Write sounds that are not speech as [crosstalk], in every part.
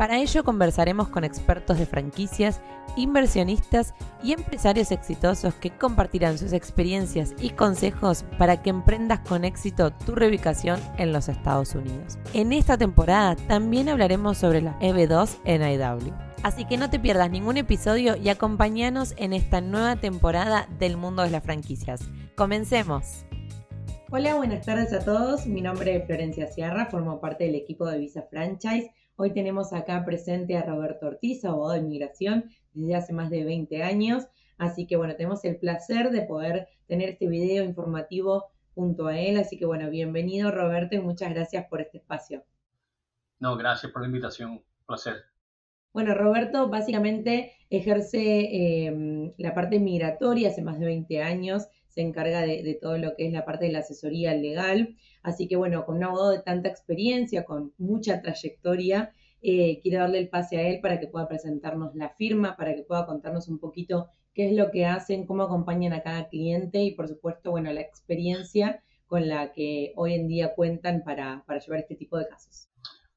Para ello conversaremos con expertos de franquicias, inversionistas y empresarios exitosos que compartirán sus experiencias y consejos para que emprendas con éxito tu reubicación en los Estados Unidos. En esta temporada también hablaremos sobre la EB2 en IW. Así que no te pierdas ningún episodio y acompáñanos en esta nueva temporada del mundo de las franquicias. Comencemos. Hola, buenas tardes a todos. Mi nombre es Florencia Sierra, formo parte del equipo de Visa Franchise Hoy tenemos acá presente a Roberto Ortiz, abogado de inmigración desde hace más de 20 años. Así que bueno, tenemos el placer de poder tener este video informativo junto a él. Así que bueno, bienvenido Roberto y muchas gracias por este espacio. No, gracias por la invitación. Placer. Bueno, Roberto básicamente ejerce em, la parte migratoria hace más de 20 años, se encarga de, todo lo que es la parte de la asesoría legal. Así que bueno, con un abogado de tanta experiencia, con mucha trayectoria, eh, quiero darle el pase a él para que pueda presentarnos la firma, para que pueda contarnos un poquito qué es lo que hacen, cómo acompañan a cada cliente y por supuesto, bueno, la experiencia con la que hoy en día cuentan para, llevar este tipo de casos.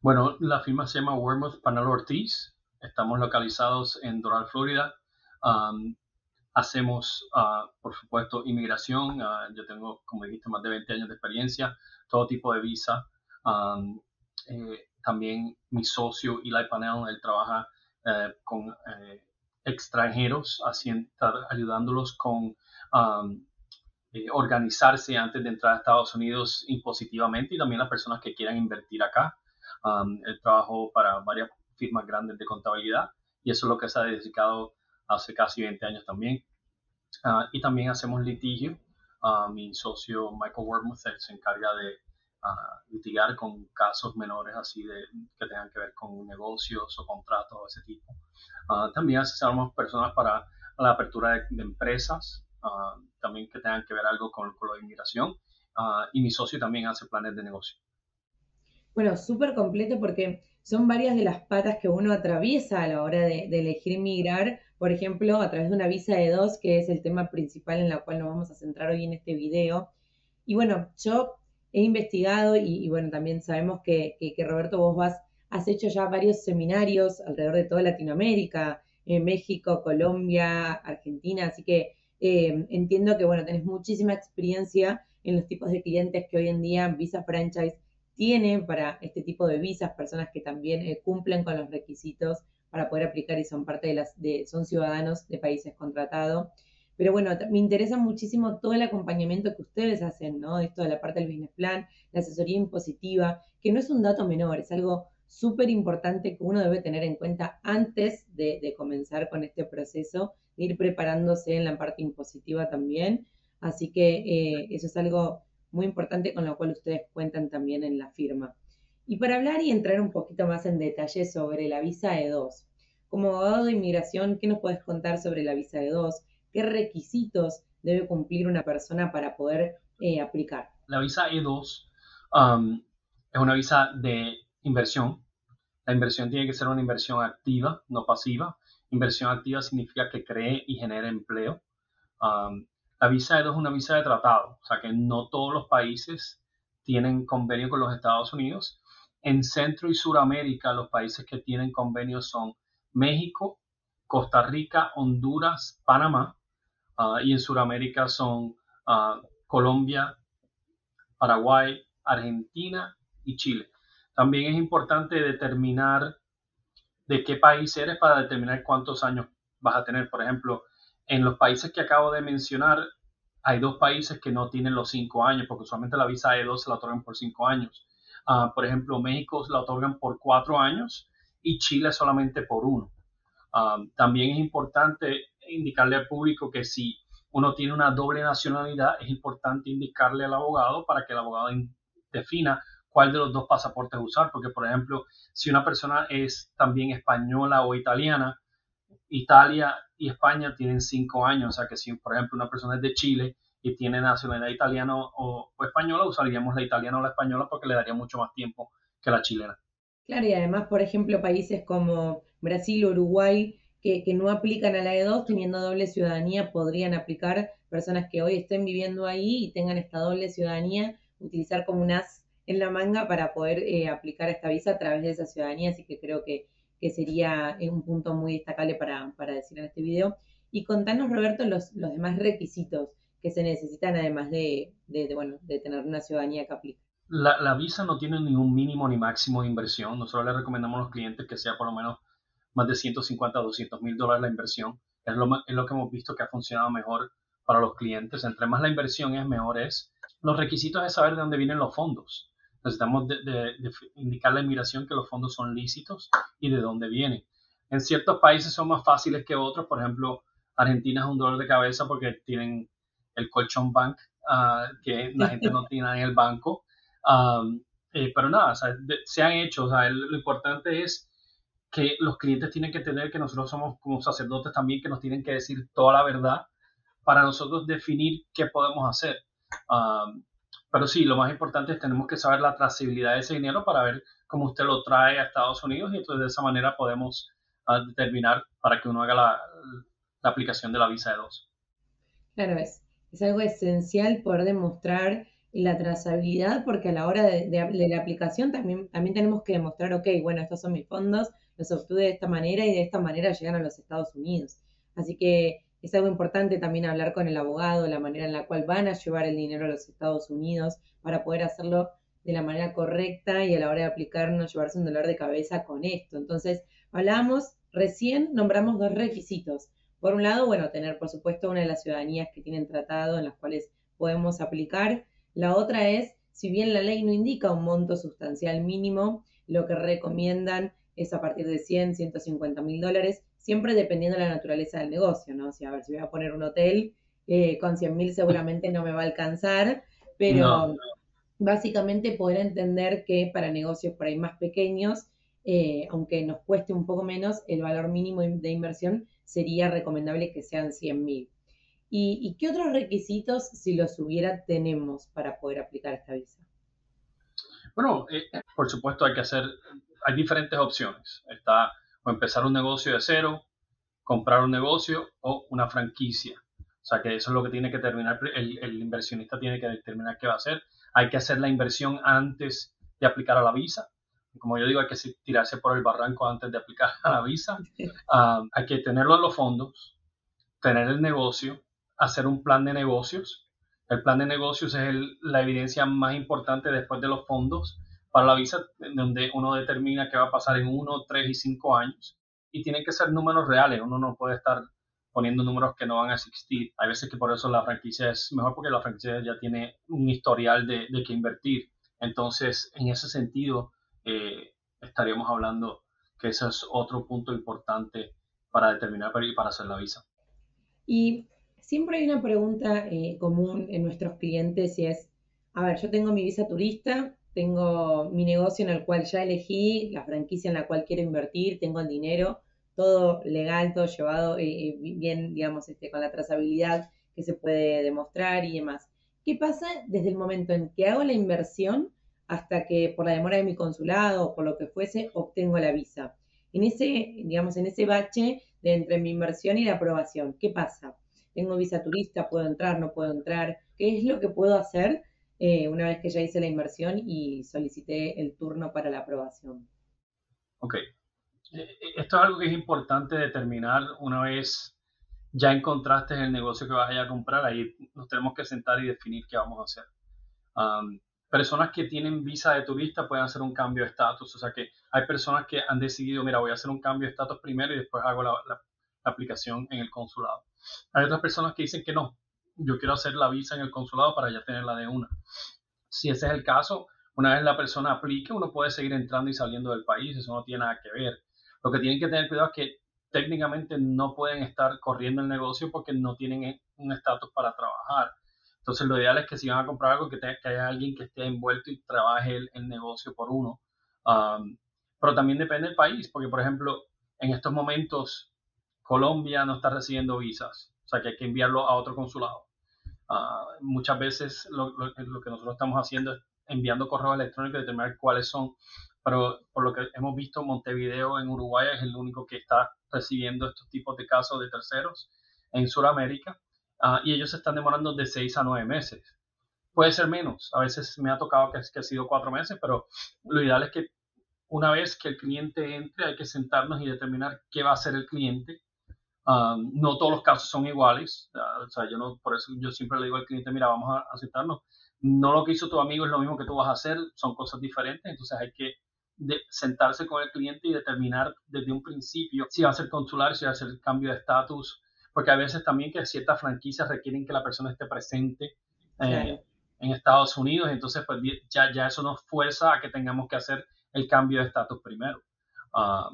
Bueno, la firma se llama Wormouth Panel Ortiz. Estamos localizados en Doral, Florida. Hacemos, ah, por supuesto, inmigración. Ah, yo tengo, como dijiste, más de 20 años de experiencia, todo tipo de visa. Eh, también mi socio Eli Panel, él trabaja eh, con eh, extranjeros, haciendo, ayudándolos con eh, organizarse antes de entrar a Estados Unidos impositivamente y también las personas que quieran invertir acá. Um, él trabajó para varias firmas grandes de contabilidad y eso es lo que se ha dedicado hace casi 20 años también. Uh, y también hacemos litigio. Uh, mi socio Michael Wormuth se encarga de a litigar con casos menores así de que tengan que ver con negocios o contratos de ese tipo. Ah, también asesoramos personas para la apertura de, empresas, también que tengan que ver algo con, con la inmigración. Y mi socio también hace planes de negocio. Bueno, súper completo porque son varias de las patas que uno atraviesa a la hora de, elegir migrar, por ejemplo, a través de una visa de dos, que es el tema principal en la cual nos vamos a centrar hoy en este video. Y bueno, yo he investigado y, bueno, también sabemos que, Roberto, vos vas, has hecho ya varios seminarios alrededor de toda Latinoamérica, en México, Colombia, Argentina, así que eh, entiendo que, bueno, tenés muchísima experiencia en los tipos de clientes que hoy en día Visa Franchise tiene para este tipo de visas, personas que también eh, cumplen con los requisitos para poder aplicar y son parte de las, de, son ciudadanos de países contratados. Pero bueno, me interesa muchísimo todo el acompañamiento que ustedes hacen, ¿no? Esto de la parte del business plan, la asesoría impositiva, que no es un dato menor, es algo súper importante que uno debe tener en cuenta antes de, comenzar con este proceso, ir preparándose en la parte impositiva también. Así que eh, eso es algo muy importante con lo cual ustedes cuentan también en la firma. Y para hablar y entrar un poquito más en detalle sobre la visa E2, como abogado de inmigración, ¿qué nos puedes contar sobre la visa E2? qué requisitos debe cumplir una persona para poder eh, aplicar. La visa E2 um, es una visa de inversión. La inversión tiene que ser una inversión activa, no pasiva. Inversión activa significa que cree y genera empleo. Um, la visa E2 es una visa de tratado, o sea que no todos los países tienen convenio con los Estados Unidos. En Centro y Suramérica, los países que tienen convenio son México, Costa Rica, Honduras, Panamá. Ah, y en Sudamérica son ah, Colombia, Paraguay, Argentina y Chile. También es importante determinar de qué país eres para determinar cuántos años vas a tener. Por ejemplo, en los países que acabo de mencionar, hay dos países que no tienen los cinco años, porque usualmente la visa E2 se la otorgan por cinco años. Ah, por ejemplo, México se la otorgan por cuatro años y Chile solamente por uno. también es importante indicarle al público que si uno tiene una doble nacionalidad, es importante indicarle al abogado para que el abogado defina cuál de los dos pasaportes usar, porque por ejemplo, si una persona es también española o italiana, Italia y España tienen cinco años, o sea que si por ejemplo una persona es de Chile y tiene nacionalidad italiana o, española, usaríamos la italiana o la española porque le daría mucho más tiempo que la chilena. Claro, y además, por ejemplo, países como Brasil, Uruguay, que, que no aplican a la E2, teniendo doble ciudadanía, podrían aplicar personas que hoy estén viviendo ahí y tengan esta doble ciudadanía, utilizar como un as en la manga para poder eh, aplicar esta visa a través de esa ciudadanía, así que creo que, que sería un punto muy destacable para, para, decir en este video. Y contanos, Roberto, los, los demás requisitos que se necesitan además de, de, de, bueno, de tener una ciudadanía que aplique. La, la, visa no tiene ningún mínimo ni máximo de inversión. Nosotros le recomendamos a los clientes que sea por lo menos más de 150 a 200 mil dólares la inversión. Es lo, es lo que hemos visto que ha funcionado mejor para los clientes. Entre más la inversión es, mejor es. Los requisitos es saber de dónde vienen los fondos. Necesitamos de, de, de indicar la inmigración que los fondos son lícitos y de dónde vienen. En ciertos países son más fáciles que otros. Por ejemplo, Argentina es un dolor de cabeza porque tienen el colchón bank, uh, que la gente no [laughs] tiene en el banco. Um, eh, pero nada, o sea, de, se han hecho. O sea, el, lo importante es que los clientes tienen que tener que nosotros somos como sacerdotes también que nos tienen que decir toda la verdad para nosotros definir qué podemos hacer. Um, pero sí, lo más importante es tenemos que saber la trazabilidad de ese dinero para ver cómo usted lo trae a Estados Unidos y entonces de esa manera podemos uh, determinar para que uno haga la, la, aplicación de la visa de dos. Claro, es, es algo esencial poder demostrar la trazabilidad porque a la hora de, la aplicación también, también tenemos que demostrar, ok, bueno, estos son mis fondos, los obtuve de esta manera y de esta manera llegan a los Estados Unidos. Así que es algo importante también hablar con el abogado, la manera en la cual van a llevar el dinero a los Estados Unidos para poder hacerlo de la manera correcta y a la hora de aplicar no llevarse un dolor de cabeza con esto. Entonces, hablamos, recién nombramos dos requisitos. Por un lado, bueno, tener por supuesto una de las ciudadanías que tienen tratado en las cuales podemos aplicar. La otra es, si bien la ley no indica un monto sustancial mínimo, lo que recomiendan es a partir de 100, 150 mil dólares, siempre dependiendo de la naturaleza del negocio, ¿no? O sea, a ver, si voy a poner un hotel eh, con 100 mil seguramente no me va a alcanzar, pero no, básicamente poder entender que para negocios por ahí más pequeños, eh, aunque nos cueste un poco menos, el valor mínimo de inversión sería recomendable que sean 100 mil. ¿Y, ¿Y, qué otros requisitos, si los hubiera, tenemos para poder aplicar esta visa? Bueno, eh, por supuesto hay que hacer hay diferentes opciones. Está o empezar un negocio de cero, comprar un negocio o una franquicia. O sea que eso es lo que tiene que terminar, el, el, inversionista tiene que determinar qué va a hacer. Hay que hacer la inversión antes de aplicar a la visa. Como yo digo, hay que tirarse por el barranco antes de aplicar [laughs] a la visa. Uh, hay que tenerlo en los fondos, tener el negocio, hacer un plan de negocios. El plan de negocios es el, la evidencia más importante después de los fondos para la visa, donde uno determina qué va a pasar en uno, tres y cinco años. Y tienen que ser números reales. Uno no puede estar poniendo números que no van a existir. Hay veces que por eso la franquicia es mejor porque la franquicia ya tiene un historial de, de que invertir. Entonces, en ese sentido, eh, estaríamos hablando que ese es otro punto importante para determinar y para hacer la visa. Y siempre hay una pregunta eh, común en nuestros clientes y es, a ver, yo tengo mi visa turista, tengo mi negocio en el cual ya elegí, la franquicia en la cual quiero invertir, tengo el dinero, todo legal, todo llevado eh, bien, digamos, este, con la trazabilidad que se puede demostrar y demás. ¿Qué pasa desde el momento en que hago la inversión hasta que por la demora de mi consulado o por lo que fuese obtengo la visa? En ese, digamos, en ese bache de entre mi inversión y la aprobación, ¿qué pasa? Tengo visa turista, puedo entrar, no puedo entrar. ¿Qué es lo que puedo hacer eh, una vez que ya hice la inversión y solicité el turno para la aprobación. Ok. Eh, eh, esto es algo que es importante determinar una vez ya encontraste el negocio que vas a ir a comprar, ahí nos tenemos que sentar y definir qué vamos a hacer. Um, personas que tienen visa de turista pueden hacer un cambio de estatus, o sea que hay personas que han decidido, mira, voy a hacer un cambio de estatus primero y después hago la, la, la aplicación en el consulado. Hay otras personas que dicen que no, yo quiero hacer la visa en el consulado para ya tenerla de una. Si ese es el caso, una vez la persona aplique, uno puede seguir entrando y saliendo del país, eso no tiene nada que ver. Lo que tienen que tener cuidado es que técnicamente no pueden estar corriendo el negocio porque no tienen un estatus para trabajar. Entonces lo ideal es que si van a comprar algo, que, te, que haya alguien que esté envuelto y trabaje el, el negocio por uno. Pero también depende del país, porque por ejemplo, en estos momentos Colombia no está recibiendo visas sea que hay que enviarlo a otro consulado. Uh, muchas veces lo, lo, lo, que nosotros estamos haciendo es enviando correo electrónico y determinar cuáles son pero por lo que hemos visto, Montevideo en Uruguay es el único que está recibiendo estos tipos de casos de terceros en Sudamérica ah, y ellos se están demorando de seis a nueve meses. Puede ser menos, a veces me ha tocado que, que ha sido cuatro meses, pero lo ideal es que una vez que el cliente entre hay que sentarnos y determinar qué va a hacer el cliente. Ah, no todos los casos son iguales, ah, o sea, yo no, por eso yo siempre le digo al cliente, mira, vamos a, a sentarnos, no lo que hizo tu amigo es lo mismo que tú vas a hacer, son cosas diferentes, entonces hay que de sentarse con el cliente y determinar desde un principio si va a ser consular, si va a ser cambio de estatus, porque a veces también que ciertas franquicias requieren que la persona esté presente eh, en Estados Unidos, entonces pues ya, ya eso nos fuerza a que tengamos que hacer el cambio de estatus primero. Ah,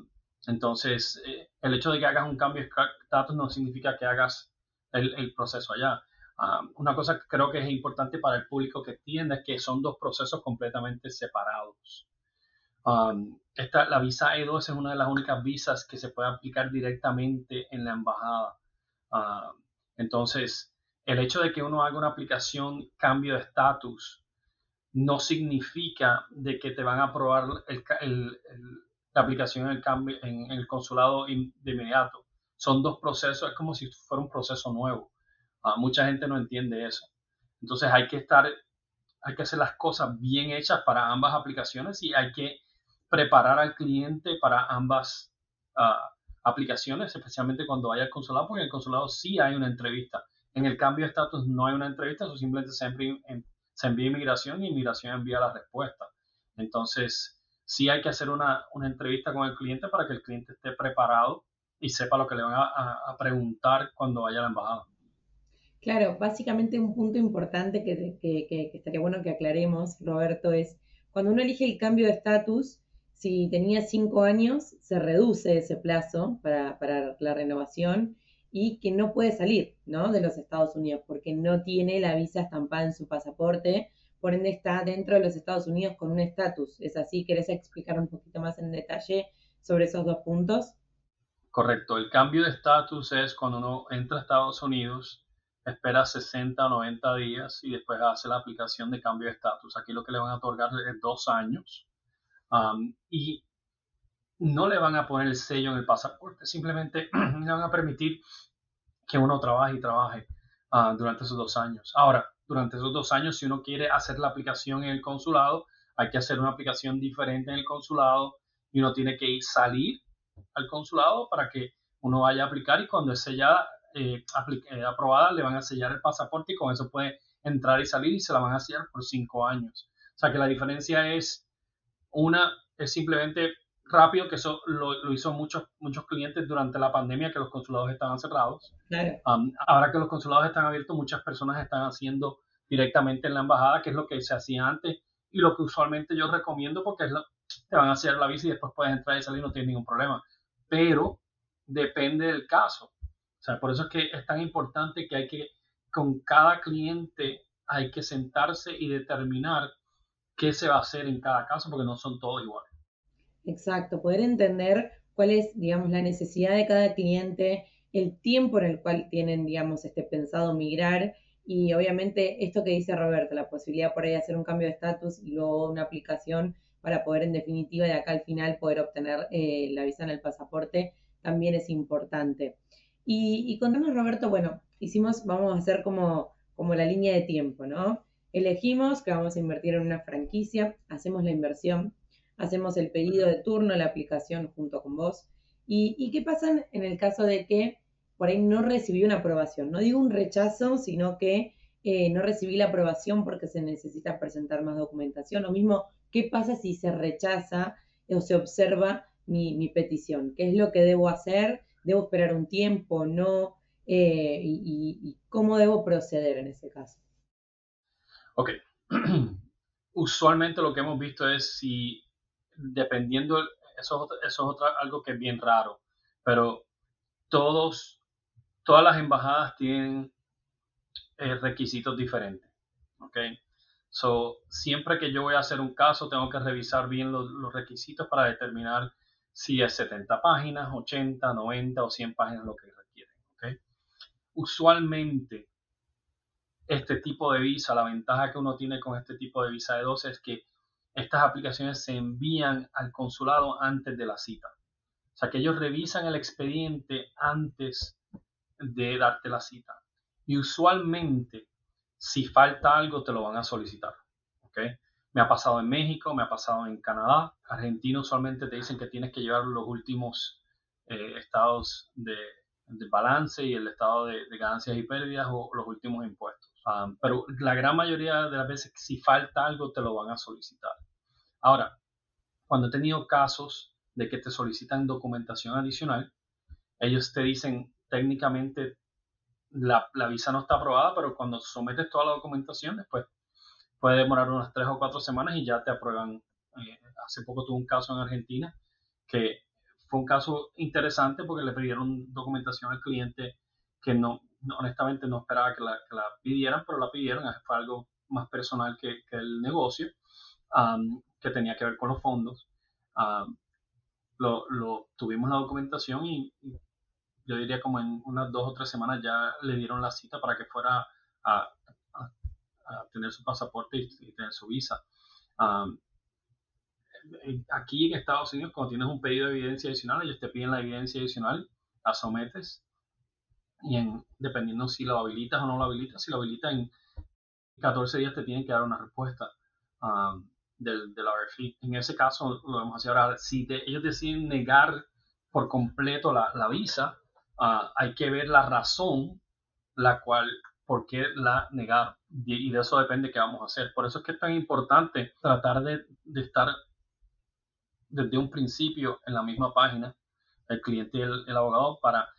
entonces, eh, el hecho de que hagas un cambio de estatus no significa que hagas el, el proceso allá. Ah, una cosa que creo que es importante para el público que entienda es que son dos procesos completamente separados. Um, esta, la visa E2 es una de las únicas visas que se puede aplicar directamente en la embajada. Uh, entonces, el hecho de que uno haga una aplicación cambio de estatus no significa de que te van a aprobar la aplicación en el, cambio, en, el consulado de inmediato. Son dos procesos, es como si fuera un proceso nuevo. Uh, mucha gente no entiende eso. Entonces hay que estar, hay que hacer las cosas bien hechas para ambas aplicaciones y hay que preparar al cliente para ambas ah, aplicaciones, especialmente cuando vaya al consulado, porque en el consulado sí hay una entrevista. En el cambio de estatus no hay una entrevista, eso simplemente se envía, se envía inmigración y inmigración envía la respuesta. Entonces, sí hay que hacer una, una, entrevista con el cliente para que el cliente esté preparado y sepa lo que le van a, preguntar cuando vaya a la embajada. Claro, básicamente un punto importante que, que, que, estaría bueno que aclaremos, Roberto, es cuando uno elige el cambio de estatus, si tenía cinco años, se reduce ese plazo para, la renovación y que no puede salir ¿no? de los Estados Unidos porque no tiene la visa estampada en su pasaporte, por ende está dentro de los Estados Unidos con un estatus. ¿Es así? ¿Querés explicar un poquito más en detalle sobre esos dos puntos? Correcto, el cambio de estatus es cuando uno entra a Estados Unidos, espera 60 o 90 días y después hace la aplicación de cambio de estatus. Aquí lo que le van a otorgar es dos años y no le van a poner el sello en el pasaporte, simplemente [clears throat] le van a permitir que uno trabaje y trabaje ah, durante esos dos años. Ahora, durante esos dos años, si uno quiere hacer la aplicación en el consulado, hay que hacer una aplicación diferente en el consulado y uno tiene que ir salir al consulado para que uno vaya a aplicar y cuando es sellada, eh, eh, aprobada, le van a sellar el pasaporte y con eso puede entrar y salir y se la van a sellar por cinco años. O sea que la diferencia es una es simplemente rápido, que eso lo, hizo muchos, muchos clientes durante la pandemia, que los consulados estaban cerrados. ahora que los consulados están abiertos, muchas personas están haciendo directamente en la embajada, que es lo que se hacía antes y lo que usualmente yo recomiendo porque es te van a hacer la visa y después puedes entrar y salir, no tienes ningún problema. Pero depende del caso. O sea, por eso es que es tan importante que hay que, con cada cliente, hay que sentarse y determinar qué se va a hacer en cada caso, porque no son todos iguales. Exacto, poder entender cuál es, digamos, la necesidad de cada cliente, el tiempo en el cual tienen, digamos, este pensado migrar y obviamente esto que dice Roberto, la posibilidad por ahí de hacer un cambio de estatus y luego una aplicación para poder en definitiva de acá al final poder obtener eh, la visa en el pasaporte también es importante. Y, y contanos Roberto, bueno, hicimos, vamos a hacer como, como la línea de tiempo, ¿no? Elegimos que vamos a invertir en una franquicia, hacemos la inversión, hacemos el pedido de turno, la aplicación junto con vos. ¿Y, qué pasa en el caso de que por ahí no recibí una aprobación? No digo un rechazo, sino que eh, no recibí la aprobación porque se necesita presentar más documentación. Lo mismo, ¿qué pasa si se rechaza o se observa mi, petición? ¿Qué es lo que debo hacer? ¿Debo esperar un tiempo? ¿No? Eh, y cómo debo proceder en ese caso? Ok. [clears throat] Usualmente lo que hemos visto es si, dependiendo, eso, eso es algo que es bien raro, pero todos, todas las embajadas tienen eh, requisitos diferentes. Ok. So, siempre que yo voy a hacer un caso, tengo que revisar bien los, los requisitos para determinar si es 70 páginas, 80, 90 o 100 páginas lo que requieren. Okay. Usualmente este tipo de visa, la ventaja que uno tiene con este tipo de visa de 12 es que estas aplicaciones se envían al consulado antes de la cita. O sea que ellos revisan el expediente antes de darte la cita. Y usualmente, si falta algo, te lo van a solicitar. ¿okay? Me ha pasado en México, me ha pasado en Canadá. Argentina usualmente te dicen que tienes que llevar los últimos eh, estados de, balance y el estado de, ganancias y pérdidas o los últimos impuestos. Ah, pero la gran mayoría de las veces, si falta algo, te lo van a solicitar. Ahora, cuando he tenido casos de que te solicitan documentación adicional, ellos te dicen técnicamente la, visa no está aprobada, pero cuando sometes toda la documentación, después puede demorar unas tres o cuatro semanas y ya te aprueban. Eh, hace poco tuve un caso en Argentina que fue un caso interesante porque le pidieron documentación al cliente que no, honestamente no esperaba que la, pidieran, pero la pidieron, fue algo más personal que, el negocio, que tenía que ver con los fondos. lo, tuvimos la documentación y, yo diría como en unas dos o tres semanas ya le dieron la cita para que fuera a, tener su pasaporte y, tener su visa. aquí en Estados Unidos, cuando tienes un pedido de evidencia adicional, ellos te piden la evidencia adicional, la sometes y en, dependiendo si lo habilitas o no lo habilitas, si lo habilitas en 14 días te tienen que dar una respuesta del, del RFI. En ese caso, lo vamos a hacer ahora. Si ellos deciden negar por completo la, la visa, uh, hay que ver la razón la cual, por qué la negar. Y de eso depende qué vamos a hacer. Por eso es que es tan importante tratar de, de estar desde un principio en la misma página, el cliente y el, el abogado, para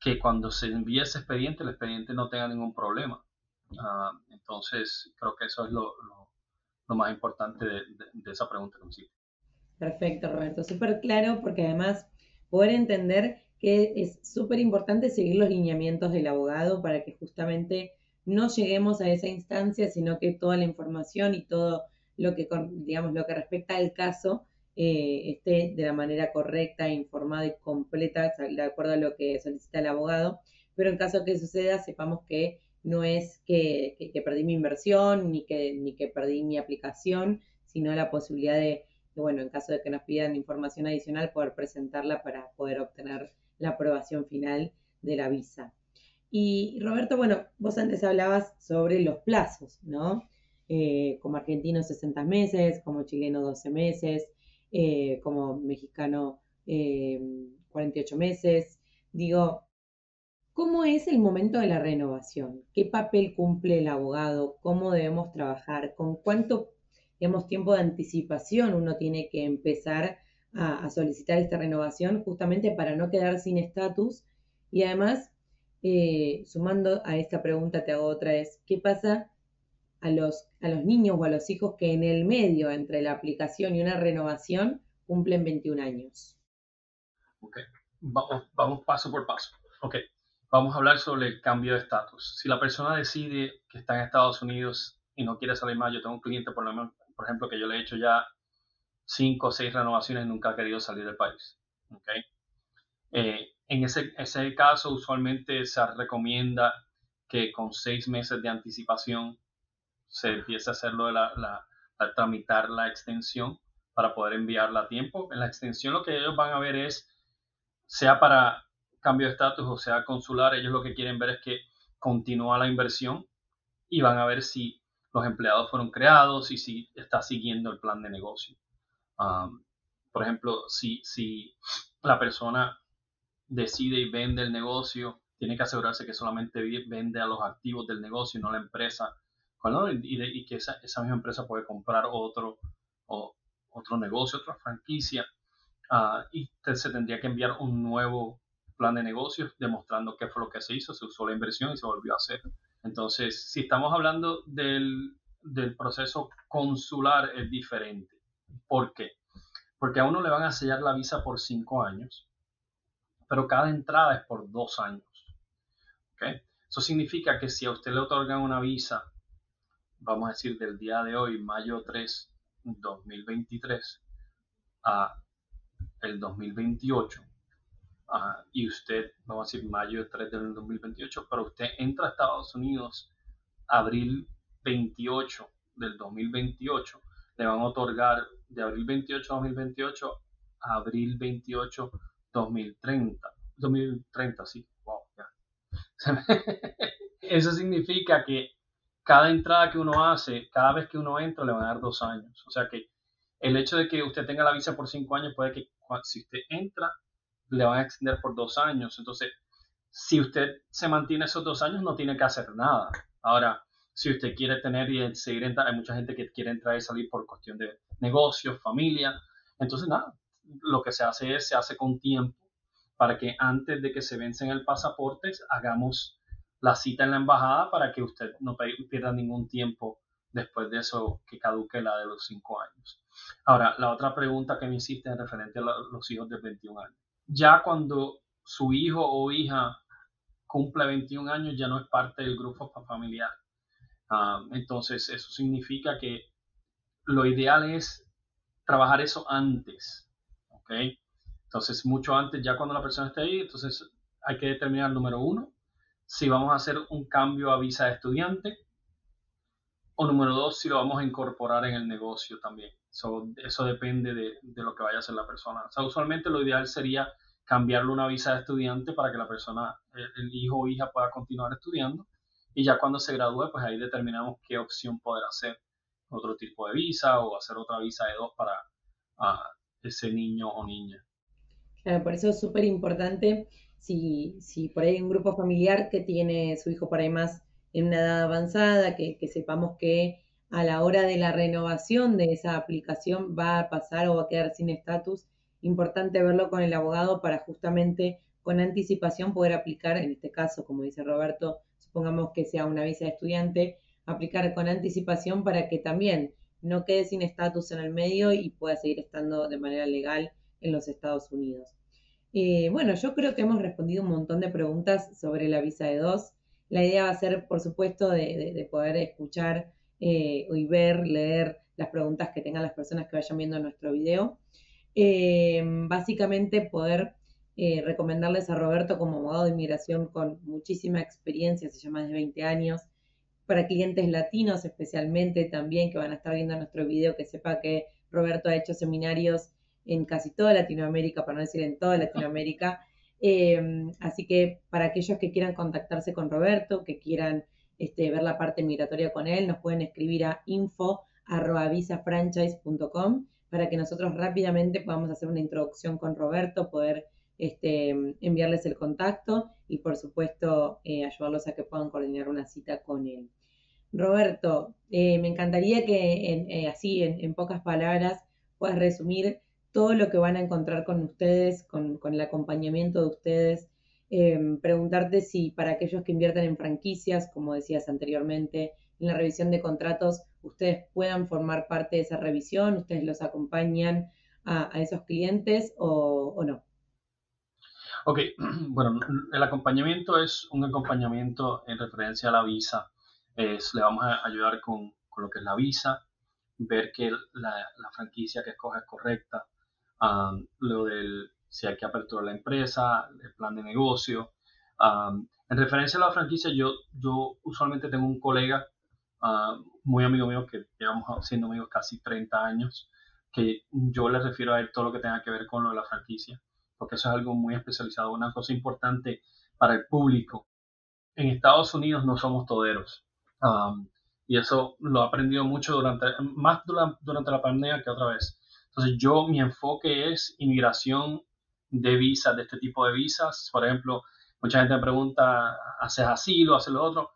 que cuando se envíe ese expediente, el expediente no tenga ningún problema. Uh, entonces, creo que eso es lo, lo, lo más importante de, esa pregunta que me. Perfecto, Roberto. Súper claro, porque además poder entender que es súper importante seguir los lineamientos del abogado para que justamente no lleguemos a esa instancia, sino que toda la información y todo lo que, digamos, lo que respecta al caso eh, esté de la manera correcta, informada y completa, de acuerdo a lo que solicita el abogado. Pero en caso que suceda, sepamos que no es que, perdí mi inversión ni que, ni que perdí mi aplicación, sino la posibilidad de, bueno, en caso de que nos pidan información adicional, poder presentarla para poder obtener la aprobación final de la visa. Y Roberto, bueno, vos antes hablabas sobre los plazos, ¿no? Eh, como argentino 60 meses, como chileno 12 meses, eh, como mexicano 48 eh, meses. Digo, ¿cómo es el momento de la renovación? ¿Qué papel cumple el abogado? ¿Cómo debemos trabajar? ¿Con cuánto, digamos, tiempo de anticipación uno tiene que empezar a, solicitar esta renovación justamente para no quedar sin estatus? Y además, eh, sumando a esta pregunta, te hago otra vez, ¿qué pasa a los, a los niños o a los hijos que en el medio entre la aplicación y una renovación cumplen 21 años? Ok, vamos, vamos paso por paso. Ok, vamos a hablar sobre el cambio de estatus. Si la persona decide que está en Estados Unidos y no quiere salir más, yo tengo un cliente, por, lo por ejemplo, que yo le he hecho ya cinco o seis renovaciones y nunca ha querido salir del país. Okay. Eh, en ese, ese caso, usualmente se recomienda que con seis meses de anticipación se empiece a hacerlo de la, la, a tramitar la extensión para poder enviarla a tiempo. En la extensión lo que ellos van a ver es, sea para cambio de estatus o sea consular, ellos lo que quieren ver es que continúa la inversión y van a ver si los empleados fueron creados y si está siguiendo el plan de negocio. Um, por ejemplo, si, si la persona decide y vende el negocio, tiene que asegurarse que solamente vende a los activos del negocio y no la empresa. Y, que esa, misma empresa puede comprar otro, o, otro negocio, otra franquicia. Uh, y se tendría que enviar un nuevo plan de negocios demostrando qué fue lo que se hizo, se usó la inversión y se volvió a hacer. Entonces, si estamos hablando del, del proceso consular, es diferente. ¿Por qué? Porque a uno le van a sellar la visa por cinco años, pero cada entrada es por dos años. Eso significa que si a usted le otorgan una visa, vamos a decir del día de hoy, mayo 3, 2023, a el 2028, y usted, vamos a decir mayo 3 del 2028, pero usted entra a Estados Unidos abril 28 del 2028, le van a otorgar de abril 28 2028 a abril 28 2030. 2030, sí, wow, ya. [laughs] Eso significa que cada entrada que uno hace, cada vez que uno entra, le van a dar dos años. O sea que el hecho de que usted tenga la visa por cinco años puede que si usted entra, le van a extender por dos años. Entonces, si usted se mantiene esos dos años, no tiene que hacer nada. Ahora, si usted quiere tener y seguir entrando, hay mucha gente que quiere entrar y salir por cuestión de negocios, familia. Entonces, nada, lo que se hace es, se hace con tiempo para que antes de que se vencen el pasaporte, hagamos la cita en la embajada para que usted no pierda ningún tiempo después de eso que caduque la de los cinco años. Ahora, la otra pregunta que me hiciste en referente a los hijos de 21 años. Ya cuando su hijo o hija cumple 21 años, ya no es parte del grupo familiar. Ah, entonces, eso significa que lo ideal es trabajar eso antes. ¿Ok? Entonces, mucho antes, ya cuando la persona esté ahí, entonces hay que determinar, número uno, si vamos a hacer un cambio a visa de estudiante, o número dos, si lo vamos a incorporar en el negocio también. eso depende de, lo que vaya a hacer la persona. Usualmente lo ideal sería cambiarle una visa de estudiante para que la persona, el, hijo o hija pueda continuar estudiando. Y ya cuando se gradúe, pues ahí determinamos qué opción poder hacer. Otro tipo de visa o hacer otra visa de dos para ah, ese niño o niña. Claro, por eso es súper importante si, si por ahí hay un grupo familiar que tiene su hijo por ahí más en una edad avanzada, que, sepamos que a la hora de la renovación de esa aplicación va a pasar o va a quedar sin estatus. Importante verlo con el abogado para justamente con anticipación poder aplicar, en este caso, como dice Roberto, supongamos que sea una visa de estudiante, aplicar con anticipación para que también no quede sin estatus en el medio y pueda seguir estando de manera legal en los Estados Unidos. Eh, bueno, yo creo que hemos respondido un montón de preguntas sobre la visa de dos. La idea va a ser, por supuesto, de, poder escuchar eh, y ver, leer las preguntas que tengan las personas que vayan viendo nuestro video. Eh, básicamente, poder recomendarles a Roberto como abogado de inmigración con muchísima experiencia, se llama de 20 años, para clientes latinos especialmente también que van a estar viendo nuestro video, que sepa que Roberto ha hecho seminarios en casi toda Latinoamérica, para no decir en toda Latinoamérica. Eh, así que para aquellos que quieran contactarse con Roberto, que quieran este, ver la parte migratoria con él, nos pueden escribir a info.visafranchise.com para que nosotros rápidamente podamos hacer una introducción con Roberto, poder este, enviarles el contacto y por supuesto eh, ayudarlos a que puedan coordinar una cita con él. Roberto, eh, me encantaría que así en, pocas palabras puedas resumir todo lo que van a encontrar con ustedes, con, el acompañamiento de ustedes. Em, preguntarte si para aquellos que invierten en franquicias, como decías anteriormente, en la revisión de contratos, ustedes puedan formar parte de esa revisión, ustedes los acompañan a, esos clientes o, no. Ok, [clears throat] bueno, el acompañamiento es un acompañamiento en referencia a la visa. le vamos a ayudar con, lo que es la visa, ver que la, la franquicia que escoge es correcta, lo del si hay que aperturar la empresa, el plan de negocio. en referencia a la franquicia, yo, usualmente tengo un colega muy amigo mío que llevamos siendo amigos casi 30 años, que yo le refiero a él todo lo que tenga que ver con lo de la franquicia, porque eso es algo muy especializado, una cosa importante para el público. En Estados Unidos no somos toderos. y eso lo he aprendido mucho durante, más durante la pandemia que otra vez. Entonces yo, mi enfoque es inmigración de visas, de este tipo de visas. Por ejemplo, mucha gente me pregunta, ¿haces asilo, haces lo otro?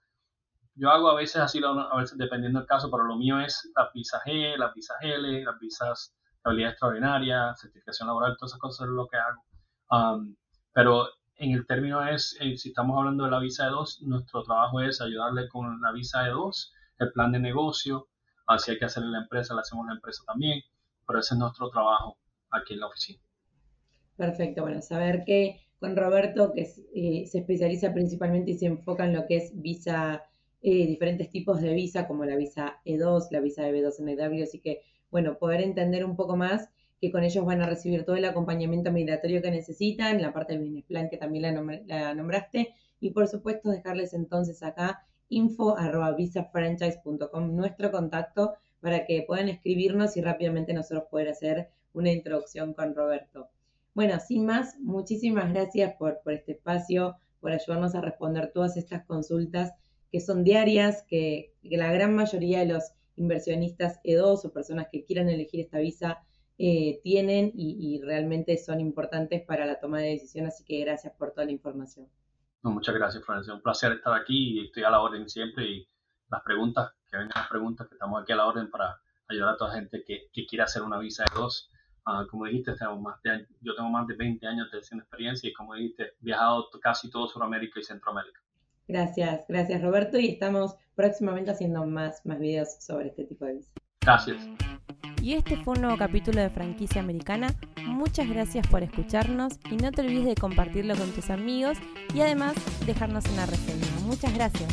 Yo hago a veces asilo, a veces dependiendo del caso, pero lo mío es la visa G, las visas L, las visas de habilidad extraordinaria, certificación laboral, todas esas cosas es lo que hago. Um, pero en el término es, eh, si estamos hablando de la visa de dos, nuestro trabajo es ayudarle con la visa de dos, el plan de negocio, así hay que hacerle la empresa, le hacemos la empresa también pero ese es nuestro trabajo aquí en la oficina. Perfecto, bueno, saber que con Roberto, que eh, se especializa principalmente y se enfoca en lo que es visa, eh, diferentes tipos de visa, como la visa E2, la visa de B2 NW, así que, bueno, poder entender un poco más que con ellos van a recibir todo el acompañamiento migratorio que necesitan, la parte del business plan que también la, la nombraste, y por supuesto dejarles entonces acá info arroba visafranchise.com nuestro contacto para que puedan escribirnos y rápidamente nosotros poder hacer una introducción con Roberto. Bueno, sin más, muchísimas gracias por, por este espacio, por ayudarnos a responder todas estas consultas que son diarias, que, la gran mayoría de los inversionistas E2 o personas que quieran elegir esta visa eh, tienen y, realmente son importantes para la toma de decisión, así que gracias por toda la información. muchas gracias, Francia. Un placer estar aquí y estoy a la orden siempre las preguntas, que vengan las preguntas, que estamos aquí a la orden para ayudar a toda la gente que, que quiera hacer una visa E2 Ah, como dijiste, tenemos más de, yo tengo más de 20 años de experiencia y como dijiste, he viajado casi todo Sudamérica y Centroamérica. Gracias, gracias Roberto y estamos próximamente haciendo más, más videos sobre este tipo de visas. Gracias. Y este fue un nuevo capítulo de Franquicia Americana. Muchas gracias por escucharnos y no te olvides de compartirlo con tus amigos y además dejarnos una reseña. Muchas gracias.